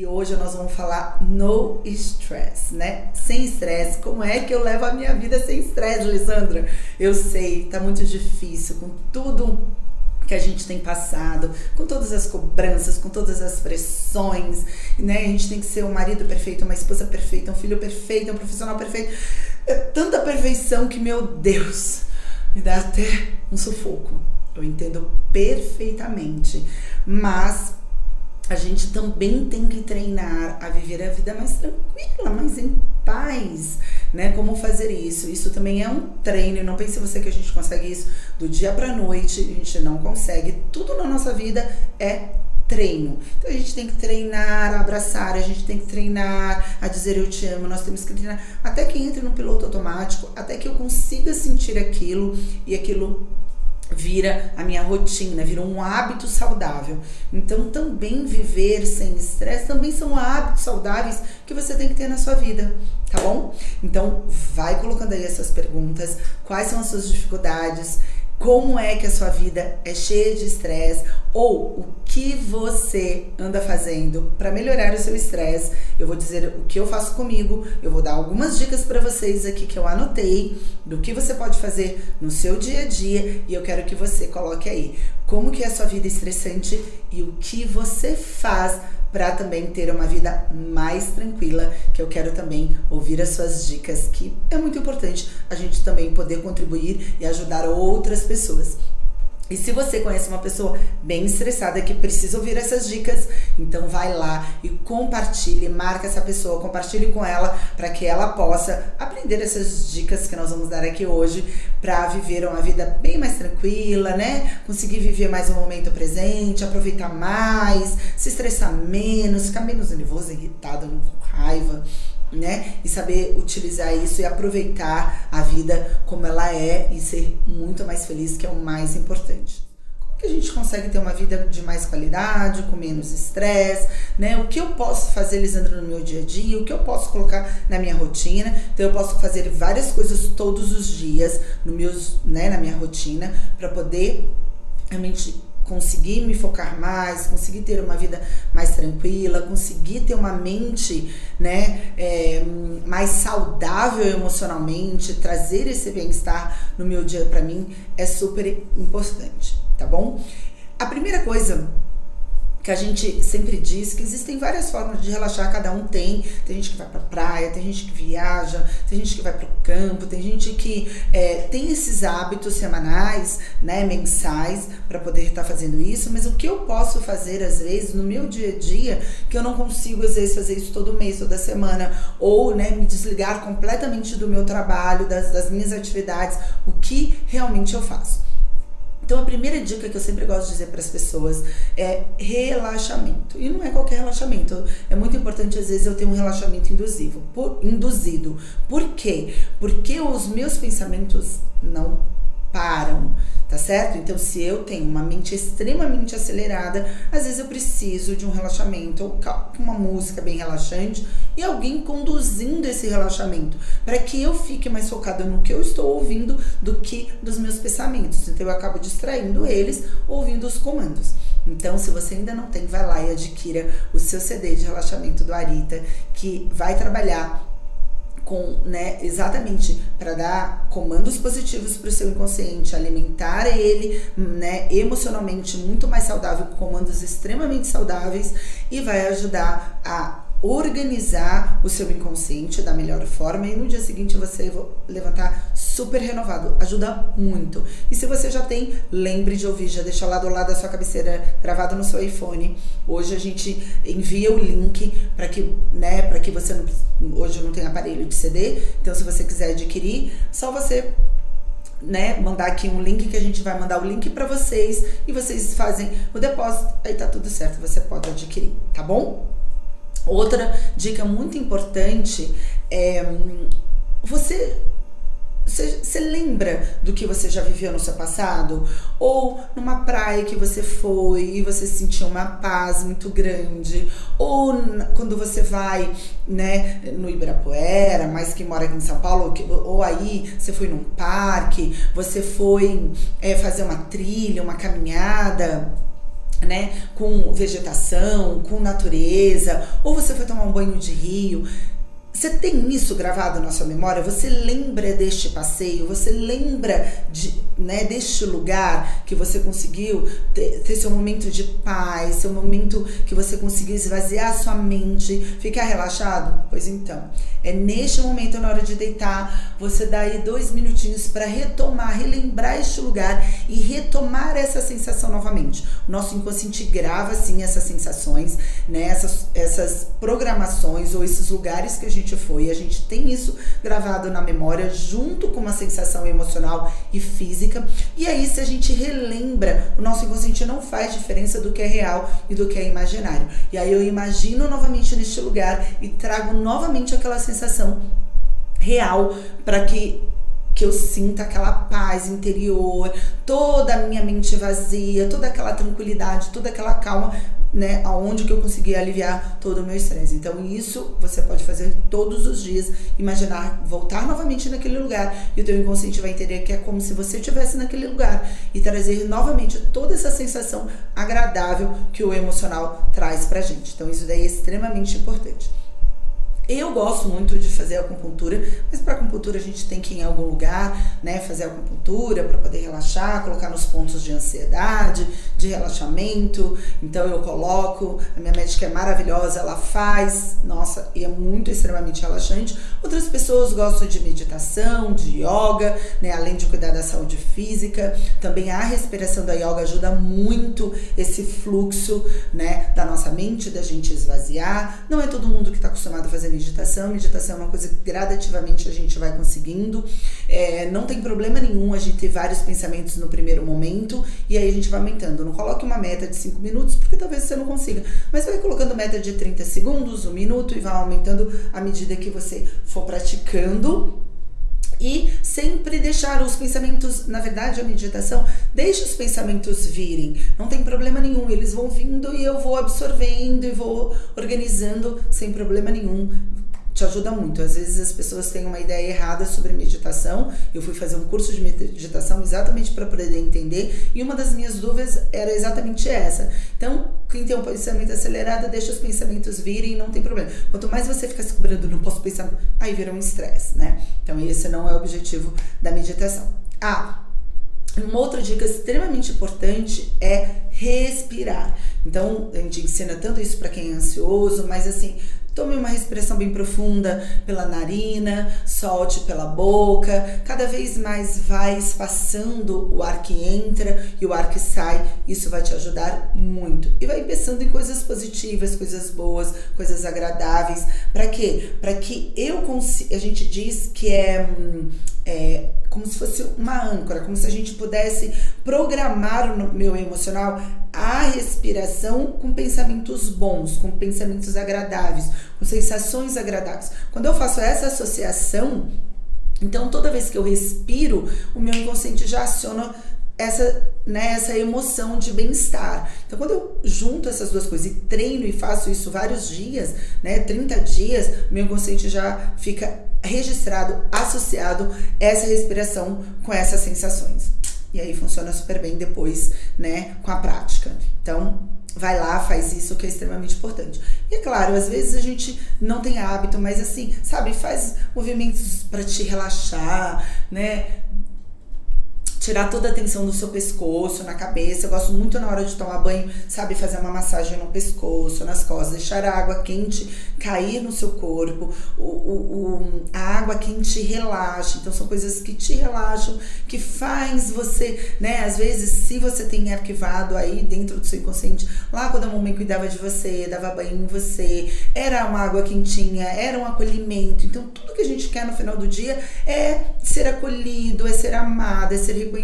E hoje nós vamos falar no stress, né? Sem estresse. Como é que eu levo a minha vida sem estresse, Lisandra? Eu sei, tá muito difícil com tudo que a gente tem passado, com todas as cobranças, com todas as pressões, né? A gente tem que ser um marido perfeito, uma esposa perfeita, um filho perfeito, um profissional perfeito. É tanta perfeição que, meu Deus, me dá até um sufoco. Eu entendo perfeitamente, mas a gente também tem que treinar a viver a vida mais tranquila, mais em paz, né? Como fazer isso? Isso também é um treino. Não pense você que a gente consegue isso do dia para noite. A gente não consegue. Tudo na nossa vida é treino. Então a gente tem que treinar a abraçar, a gente tem que treinar a dizer eu te amo, nós temos que treinar até que entre no piloto automático, até que eu consiga sentir aquilo e aquilo vira a minha rotina, vira um hábito saudável. Então, também viver sem estresse também são hábitos saudáveis que você tem que ter na sua vida, tá bom? Então, vai colocando aí essas perguntas, quais são as suas dificuldades, como é que a sua vida é cheia de estresse ou o que você anda fazendo para melhorar o seu estresse. Eu vou dizer o que eu faço comigo, eu vou dar algumas dicas para vocês aqui que eu anotei do que você pode fazer no seu dia a dia e eu quero que você coloque aí como que é a sua vida estressante e o que você faz para também ter uma vida mais tranquila, que eu quero também ouvir as suas dicas, que é muito importante a gente também poder contribuir e ajudar outras pessoas. E se você conhece uma pessoa bem estressada que precisa ouvir essas dicas, então vai lá e compartilhe, marca essa pessoa, compartilhe com ela para que ela possa aprender essas dicas que nós vamos dar aqui hoje para viver uma vida bem mais tranquila, né? Conseguir viver mais o momento presente, aproveitar mais, se estressar menos, ficar menos nervoso, irritado, com raiva né? E saber utilizar isso e aproveitar a vida como ela é e ser muito mais feliz, que é o mais importante. Como que a gente consegue ter uma vida de mais qualidade, com menos estresse, né? O que eu posso fazer, Lisandra, no meu dia a dia? O que eu posso colocar na minha rotina? Então eu posso fazer várias coisas todos os dias no meus, né, na minha rotina para poder realmente conseguir me focar mais, conseguir ter uma vida mais tranquila, conseguir ter uma mente né, é, mais saudável emocionalmente, trazer esse bem-estar no meu dia para mim é super importante, tá bom? A primeira coisa que a gente sempre diz que existem várias formas de relaxar, cada um tem. Tem gente que vai pra praia, tem gente que viaja, tem gente que vai pro campo, tem gente que é, tem esses hábitos semanais, né, mensais, para poder estar tá fazendo isso. Mas o que eu posso fazer, às vezes, no meu dia a dia, que eu não consigo, às vezes, fazer isso todo mês, toda semana, ou né, me desligar completamente do meu trabalho, das, das minhas atividades, o que realmente eu faço? Então, a primeira dica que eu sempre gosto de dizer para as pessoas é relaxamento. E não é qualquer relaxamento. É muito importante, às vezes, eu ter um relaxamento induzivo, por, induzido. Por quê? Porque os meus pensamentos não param tá certo? Então, se eu tenho uma mente extremamente acelerada, às vezes eu preciso de um relaxamento, ou uma música bem relaxante e alguém conduzindo esse relaxamento, para que eu fique mais focada no que eu estou ouvindo do que dos meus pensamentos. Então, eu acabo distraindo eles ouvindo os comandos. Então, se você ainda não tem, vai lá e adquira o seu CD de relaxamento do Arita, que vai trabalhar com, né, exatamente para dar comandos positivos para o seu inconsciente, alimentar ele, né, emocionalmente muito mais saudável, com comandos extremamente saudáveis e vai ajudar a organizar o seu inconsciente da melhor forma e no dia seguinte você levantar super renovado. Ajuda muito. E se você já tem, lembre de ouvir, já deixa lá do lado da sua cabeceira gravado no seu iPhone. Hoje a gente envia o link para que, né, para que você não, hoje não tem aparelho de CD, então se você quiser adquirir, só você né, mandar aqui um link que a gente vai mandar o link para vocês e vocês fazem o depósito, aí tá tudo certo, você pode adquirir, tá bom? Outra dica muito importante é você você, lembra do que você já viveu no seu passado? Ou numa praia que você foi e você sentiu uma paz muito grande? Ou quando você vai né, no Ibirapuera, mas que mora aqui em São Paulo, ou aí você foi num parque, você foi é, fazer uma trilha, uma caminhada né, com vegetação, com natureza, ou você foi tomar um banho de rio. Você tem isso gravado na sua memória? Você lembra deste passeio? Você lembra de, né, deste lugar que você conseguiu ter, ter, seu momento de paz, seu momento que você conseguiu esvaziar sua mente, ficar relaxado? Pois então, é neste momento, na hora de deitar, você dá aí dois minutinhos para retomar, relembrar este lugar e retomar essa sensação novamente. O nosso inconsciente grava sim essas sensações, né, essas, essas programações ou esses lugares que a gente foi. A gente tem isso gravado na memória junto com uma sensação emocional e física. E aí, se a gente relembra, o nosso inconsciente não faz diferença do que é real e do que é imaginário. E aí eu imagino novamente neste lugar e trago novamente aquela sensação real para que que eu sinta aquela paz interior, toda a minha mente vazia, toda aquela tranquilidade, toda aquela calma né, aonde que eu consegui aliviar todo o meu estresse. Então isso você pode fazer todos os dias, imaginar voltar novamente naquele lugar e o teu inconsciente vai entender que é como se você estivesse naquele lugar e trazer novamente toda essa sensação agradável que o emocional traz pra gente. Então isso daí é extremamente importante. Eu gosto muito de fazer acupuntura, mas para acupuntura a gente tem que ir em algum lugar, né, fazer acupuntura para poder relaxar, colocar nos pontos de ansiedade, de relaxamento. Então eu coloco, a minha médica é maravilhosa, ela faz, nossa, e é muito extremamente relaxante. Outras pessoas gostam de meditação, de yoga, né, além de cuidar da saúde física. Também a respiração da yoga ajuda muito esse fluxo, né, da nossa mente, da gente esvaziar. Não é todo mundo que está acostumado a fazer meditação. Meditação é uma coisa que gradativamente a gente vai conseguindo. É, não tem problema nenhum a gente ter vários pensamentos no primeiro momento e aí a gente vai aumentando. Não coloque uma meta de 5 minutos, porque talvez você não consiga. Mas vai colocando meta de 30 segundos, um minuto e vai aumentando à medida que você for praticando e sempre deixar os pensamentos, na verdade, a meditação, deixa os pensamentos virem, não tem problema nenhum, eles vão vindo e eu vou absorvendo e vou organizando sem problema nenhum te ajuda muito. Às vezes as pessoas têm uma ideia errada sobre meditação. Eu fui fazer um curso de meditação exatamente para poder entender, e uma das minhas dúvidas era exatamente essa. Então, quem tem um pensamento acelerado, deixa os pensamentos virem e não tem problema. Quanto mais você fica se cobrando, não posso pensar, aí vira um estresse, né? Então, esse não é o objetivo da meditação. Ah, uma outra dica extremamente importante é respirar. Então, a gente ensina tanto isso para quem é ansioso, mas assim, Tome uma respiração bem profunda pela narina, solte pela boca. Cada vez mais vai espaçando o ar que entra e o ar que sai. Isso vai te ajudar muito. E vai pensando em coisas positivas, coisas boas, coisas agradáveis. Para quê? Para que eu consiga. A gente diz que é, é como se fosse uma âncora, como se a gente pudesse programar o meu emocional a respiração com pensamentos bons, com pensamentos agradáveis, com sensações agradáveis. Quando eu faço essa associação, então toda vez que eu respiro, o meu inconsciente já aciona essa, né, essa emoção de bem-estar. Então, quando eu junto essas duas coisas e treino e faço isso vários dias, né, 30 dias, meu inconsciente já fica registrado, associado essa respiração com essas sensações. E aí funciona super bem depois, né, com a prática. Então, vai lá, faz isso que é extremamente importante. E é claro, às vezes a gente não tem hábito, mas assim, sabe, faz movimentos para te relaxar, né? Tirar toda a tensão do seu pescoço, na cabeça. Eu gosto muito na hora de tomar banho, sabe, fazer uma massagem no pescoço, nas costas, deixar a água quente cair no seu corpo. O, o, o, a água quente relaxa. Então são coisas que te relaxam, que faz você, né? Às vezes, se você tem arquivado aí dentro do seu inconsciente, lá quando a mamãe cuidava de você, dava banho em você, era uma água quentinha, era um acolhimento. Então tudo que a gente quer no final do dia é ser acolhido, é ser amado, é ser reconhecido.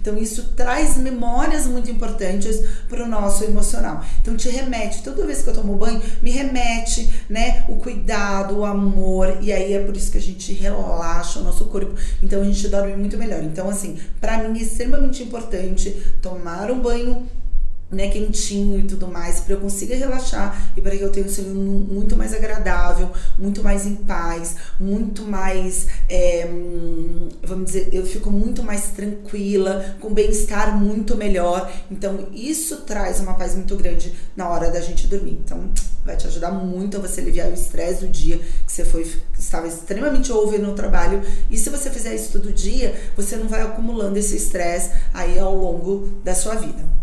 Então isso traz memórias muito importantes para o nosso emocional. Então te remete, toda vez que eu tomo banho, me remete, né, o cuidado, o amor, e aí é por isso que a gente relaxa o nosso corpo. Então a gente dorme muito melhor. Então assim, para mim é extremamente importante tomar um banho né, quentinho e tudo mais, para eu consiga relaxar e para que eu tenha um sono muito mais agradável, muito mais em paz, muito mais, é, vamos dizer, eu fico muito mais tranquila, com bem-estar muito melhor. Então, isso traz uma paz muito grande na hora da gente dormir. Então, vai te ajudar muito a você aliviar o estresse do dia que você foi estava extremamente over no trabalho. E se você fizer isso todo dia, você não vai acumulando esse estresse aí ao longo da sua vida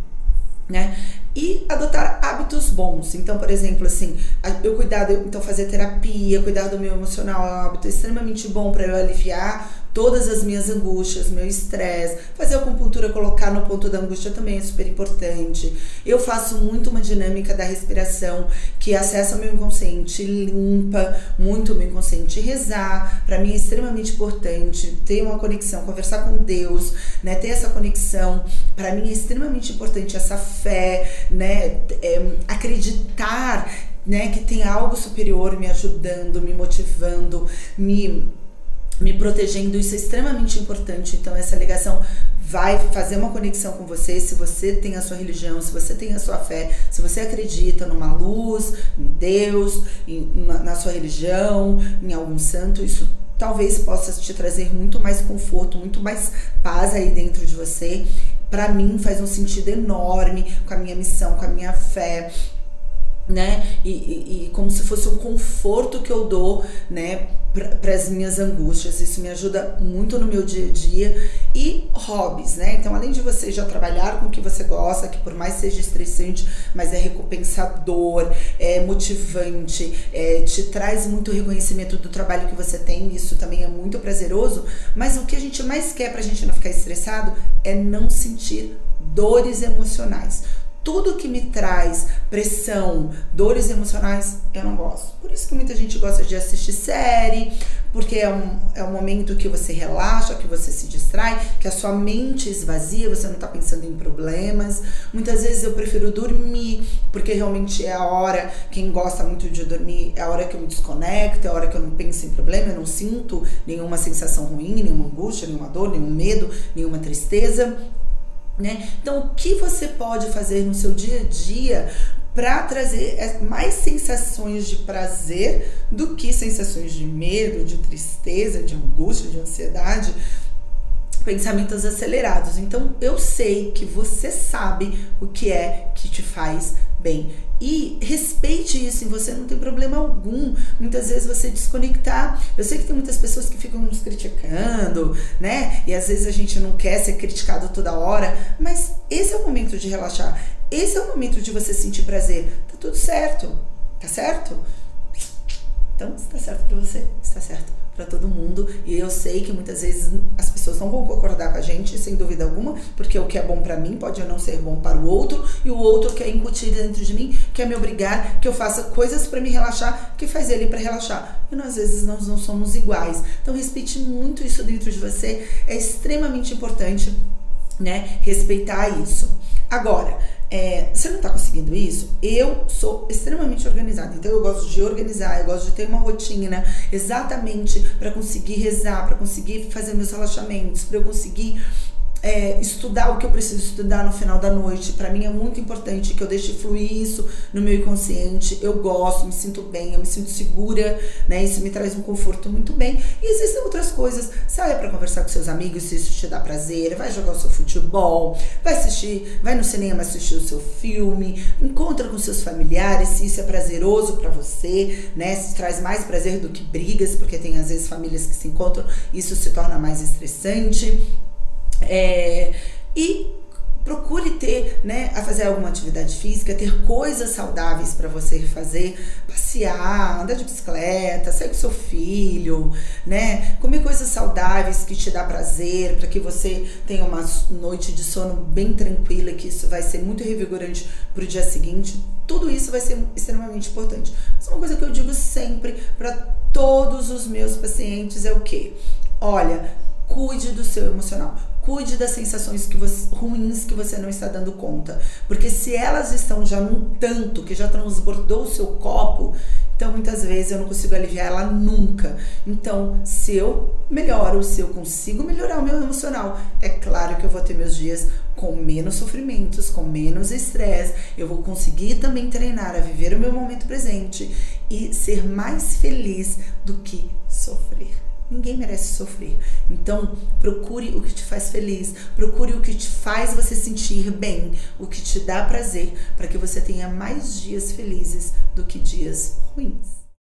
né? E adotar hábitos bons. Então, por exemplo, assim, eu cuidar, então fazer terapia, cuidar do meu emocional é um hábito extremamente bom para eu aliviar todas as minhas angústias, meu estresse. Fazer acupuntura, colocar no ponto da angústia também é super importante. Eu faço muito uma dinâmica da respiração que acessa o meu inconsciente, limpa muito o meu inconsciente. Rezar, para mim é extremamente importante. Ter uma conexão, conversar com Deus, né? Ter essa conexão, para mim é extremamente importante essa fé, né? É, acreditar né, que tem algo superior me ajudando, me motivando, me me protegendo, isso é extremamente importante. Então, essa ligação vai fazer uma conexão com você. Se você tem a sua religião, se você tem a sua fé, se você acredita numa luz, em Deus, em, na sua religião, em algum santo, isso talvez possa te trazer muito mais conforto, muito mais paz aí dentro de você. Para mim faz um sentido enorme com a minha missão, com a minha fé, né? E, e, e, como se fosse um conforto que eu dou, né, para as minhas angústias. Isso me ajuda muito no meu dia a dia. E hobbies, né? Então, além de você já trabalhar com o que você gosta, que por mais seja estressante, mas é recompensador, é motivante, é, te traz muito reconhecimento do trabalho que você tem, isso também é muito prazeroso. Mas o que a gente mais quer para a gente não ficar estressado é não sentir dores emocionais tudo que me traz pressão, dores emocionais, eu não gosto. Por isso que muita gente gosta de assistir série, porque é um, é um momento que você relaxa, que você se distrai, que a sua mente esvazia, você não tá pensando em problemas. Muitas vezes eu prefiro dormir, porque realmente é a hora, quem gosta muito de dormir, é a hora que eu me desconecto, é a hora que eu não penso em problema, eu não sinto nenhuma sensação ruim, nenhuma angústia, nenhuma dor, nenhum medo, nenhuma tristeza. Né? Então, o que você pode fazer no seu dia a dia para trazer é, mais sensações de prazer do que sensações de medo, de tristeza, de angústia, de ansiedade, pensamentos acelerados. Então, eu sei que você sabe o que é que te faz bem. E respeite isso em você, não tem problema algum. Muitas vezes você desconectar. Eu sei que tem muitas pessoas que ficam nos criticando, né? E às vezes a gente não quer ser criticado toda hora, mas esse é o momento de relaxar. Esse é o momento de você sentir prazer. Tá tudo certo. Tá certo? Então, se tá certo para você, está certo para todo mundo. E eu sei que muitas vezes as pessoas não vão concordar com a gente, sem dúvida alguma, porque o que é bom para mim pode não ser bom para o outro, e o outro quer incutir dentro de mim, quer me obrigar que eu faça coisas para me relaxar, que faz ele para relaxar. E às vezes nós não somos iguais. Então respeite muito isso dentro de você, é extremamente importante, né? Respeitar isso. Agora, é, você não está conseguindo isso? Eu sou extremamente organizada, então eu gosto de organizar, eu gosto de ter uma rotina exatamente para conseguir rezar, para conseguir fazer meus relaxamentos, para eu conseguir é, estudar o que eu preciso estudar no final da noite. Para mim é muito importante que eu deixe fluir isso no meu inconsciente. Eu gosto, me sinto bem, eu me sinto segura, né? Isso me traz um conforto muito bem. E existem outras coisas. Saia para conversar com seus amigos se isso te dá prazer. Vai jogar o seu futebol, vai assistir, vai no cinema assistir o seu filme, encontra com seus familiares se isso é prazeroso para você, né? Se traz mais prazer do que brigas, porque tem às vezes famílias que se encontram, isso se torna mais estressante. É, e procure ter, né, a fazer alguma atividade física, ter coisas saudáveis para você fazer, passear, andar de bicicleta, sair com seu filho, né, comer coisas saudáveis que te dá prazer, para que você tenha uma noite de sono bem tranquila, que isso vai ser muito revigorante para o dia seguinte. Tudo isso vai ser extremamente importante. Mas uma coisa que eu digo sempre para todos os meus pacientes é o quê? Olha, cuide do seu emocional Cuide das sensações que você, ruins que você não está dando conta. Porque se elas estão já num tanto que já transbordou o seu copo, então muitas vezes eu não consigo aliviar ela nunca. Então, se eu melhoro, se eu consigo melhorar o meu emocional, é claro que eu vou ter meus dias com menos sofrimentos, com menos estresse, eu vou conseguir também treinar a viver o meu momento presente e ser mais feliz do que sofrer. Ninguém merece sofrer. Então, procure o que te faz feliz, procure o que te faz você sentir bem, o que te dá prazer, para que você tenha mais dias felizes do que dias ruins.